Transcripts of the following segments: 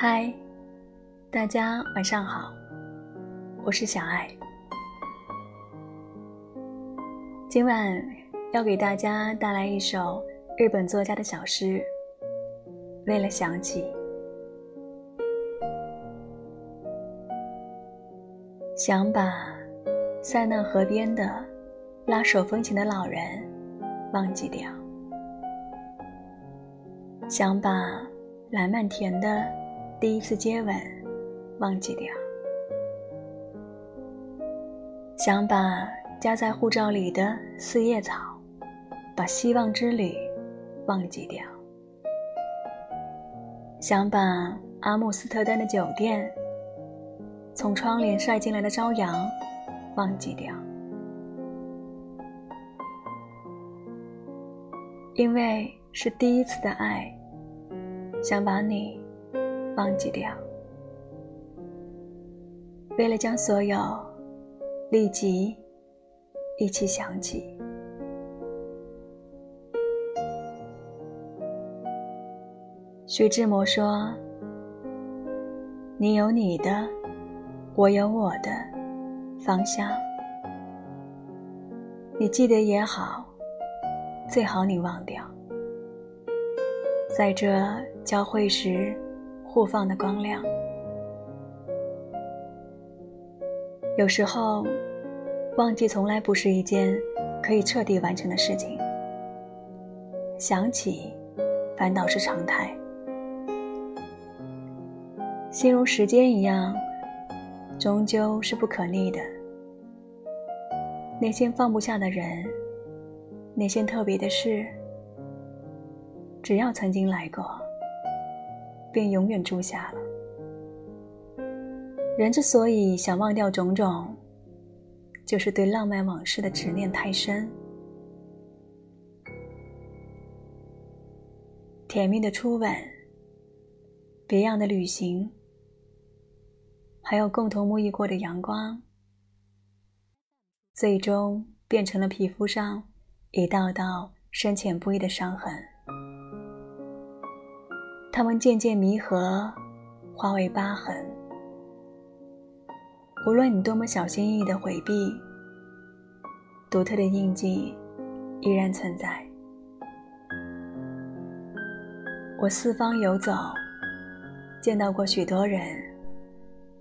嗨，大家晚上好，我是小爱。今晚要给大家带来一首日本作家的小诗《为了想起》。想把塞纳河边的拉手风琴的老人忘记掉，想把蓝漫田的第一次接吻忘记掉，想把夹在护照里的四叶草，把希望之旅忘记掉，想把阿姆斯特丹的酒店。从窗帘晒进来的朝阳，忘记掉，因为是第一次的爱，想把你忘记掉，为了将所有立即一起想起。徐志摩说：“你有你的。”我有我的方向，你记得也好，最好你忘掉，在这交汇时互放的光亮。有时候，忘记从来不是一件可以彻底完成的事情，想起，反倒是常态，心如时间一样。终究是不可逆的。那些放不下的人，那些特别的事，只要曾经来过，便永远住下了。人之所以想忘掉种种，就是对浪漫往事的执念太深。甜蜜的初吻，别样的旅行。还有共同沐浴过的阳光，最终变成了皮肤上一道道深浅不一的伤痕。它们渐渐弥合，化为疤痕。无论你多么小心翼翼的回避，独特的印记依然存在。我四方游走，见到过许多人。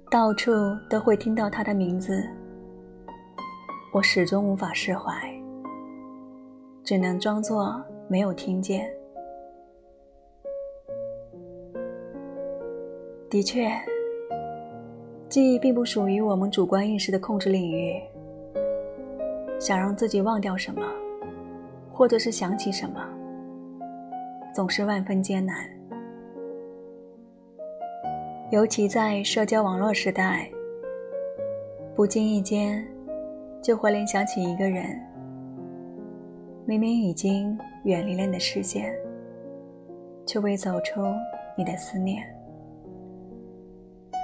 到处都会听到他的名字，我始终无法释怀，只能装作没有听见。的确，记忆并不属于我们主观意识的控制领域。想让自己忘掉什么，或者是想起什么，总是万分艰难。尤其在社交网络时代，不经意间就会联想起一个人，明明已经远离了你的视线，却未走出你的思念。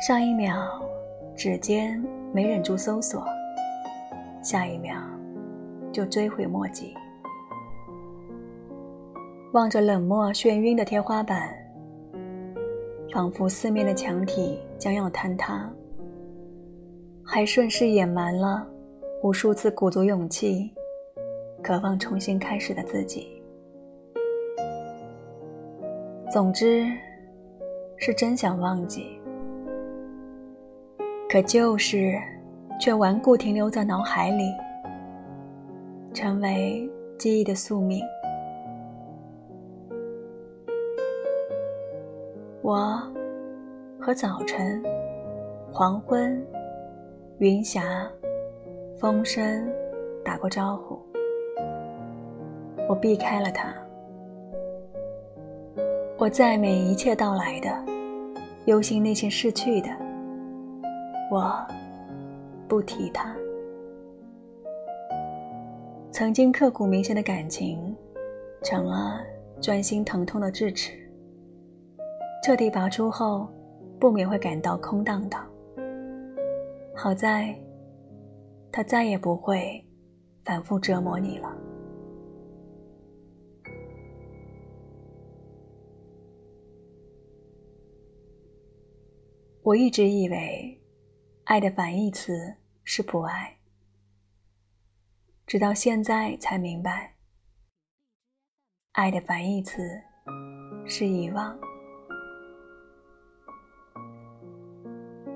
上一秒指尖没忍住搜索，下一秒就追悔莫及。望着冷漠眩晕的天花板。仿佛四面的墙体将要坍塌，还顺势掩埋了无数次鼓足勇气、渴望重新开始的自己。总之，是真想忘记，可就是却顽固停留在脑海里，成为记忆的宿命。我和早晨、黄昏、云霞、风声打过招呼，我避开了他。我赞美一切到来的，忧心那些逝去的。我不提他。曾经刻骨铭心的感情，成了钻心疼痛的智齿。彻底拔出后，不免会感到空荡荡。好在，他再也不会反复折磨你了。我一直以为，爱的反义词是不爱，直到现在才明白，爱的反义词是遗忘。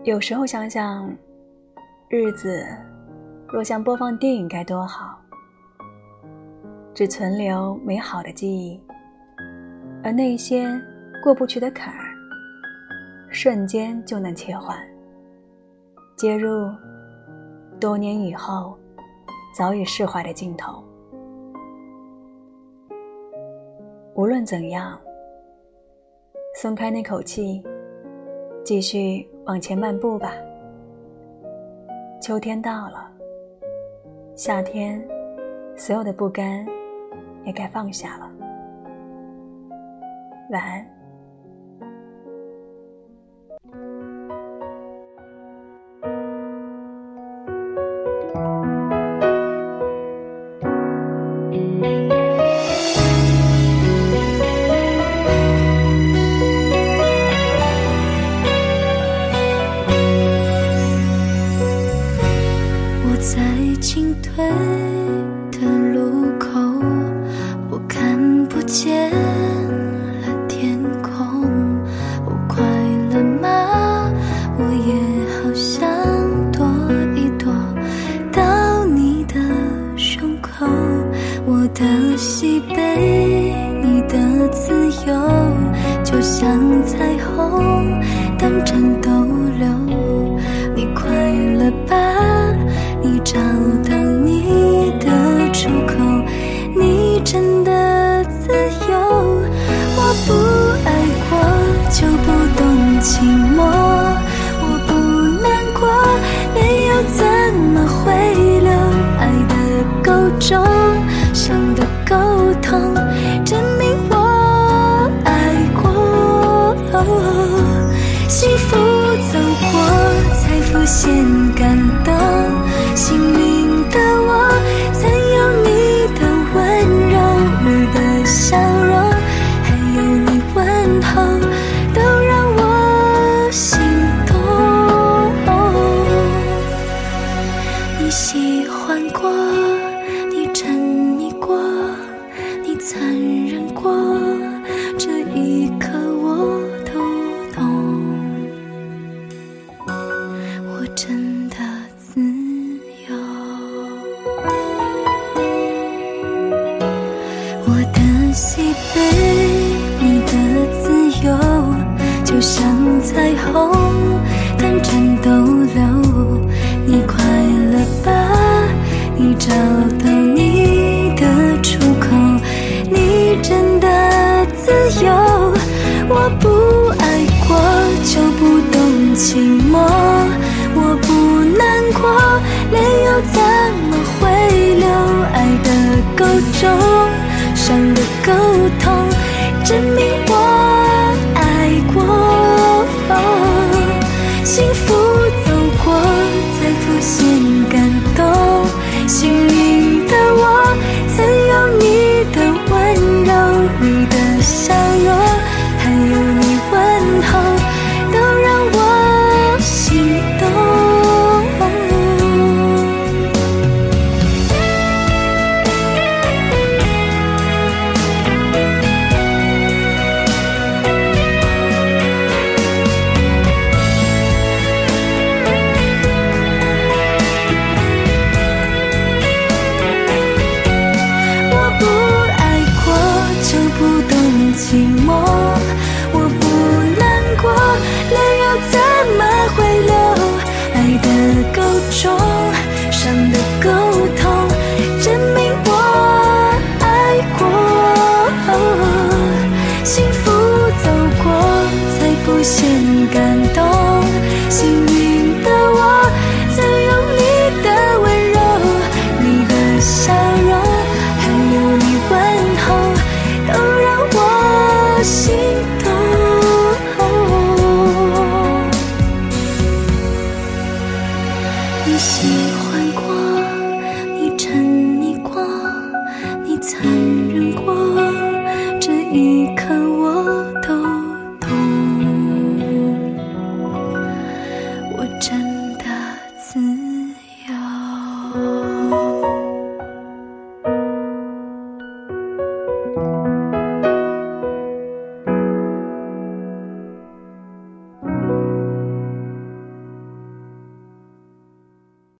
有时候想想，日子若像播放电影该多好，只存留美好的记忆，而那些过不去的坎儿。瞬间就能切换，接入多年以后早已释怀的镜头。无论怎样，松开那口气，继续往前漫步吧。秋天到了，夏天所有的不甘也该放下了。晚安。在进退的路口，我看不见了天空。我快乐吗？我也好想躲一躲到你的胸口。我的喜悲，你的自由，就像彩虹的战斗。残忍过，这一刻我都懂。我真的自由，我的喜悲，你的自由，就像彩虹，短暂逗留。你快乐吧，你找到。我不爱过就不懂寂寞，我不难过，泪又怎么会流，爱的够重，伤的够痛。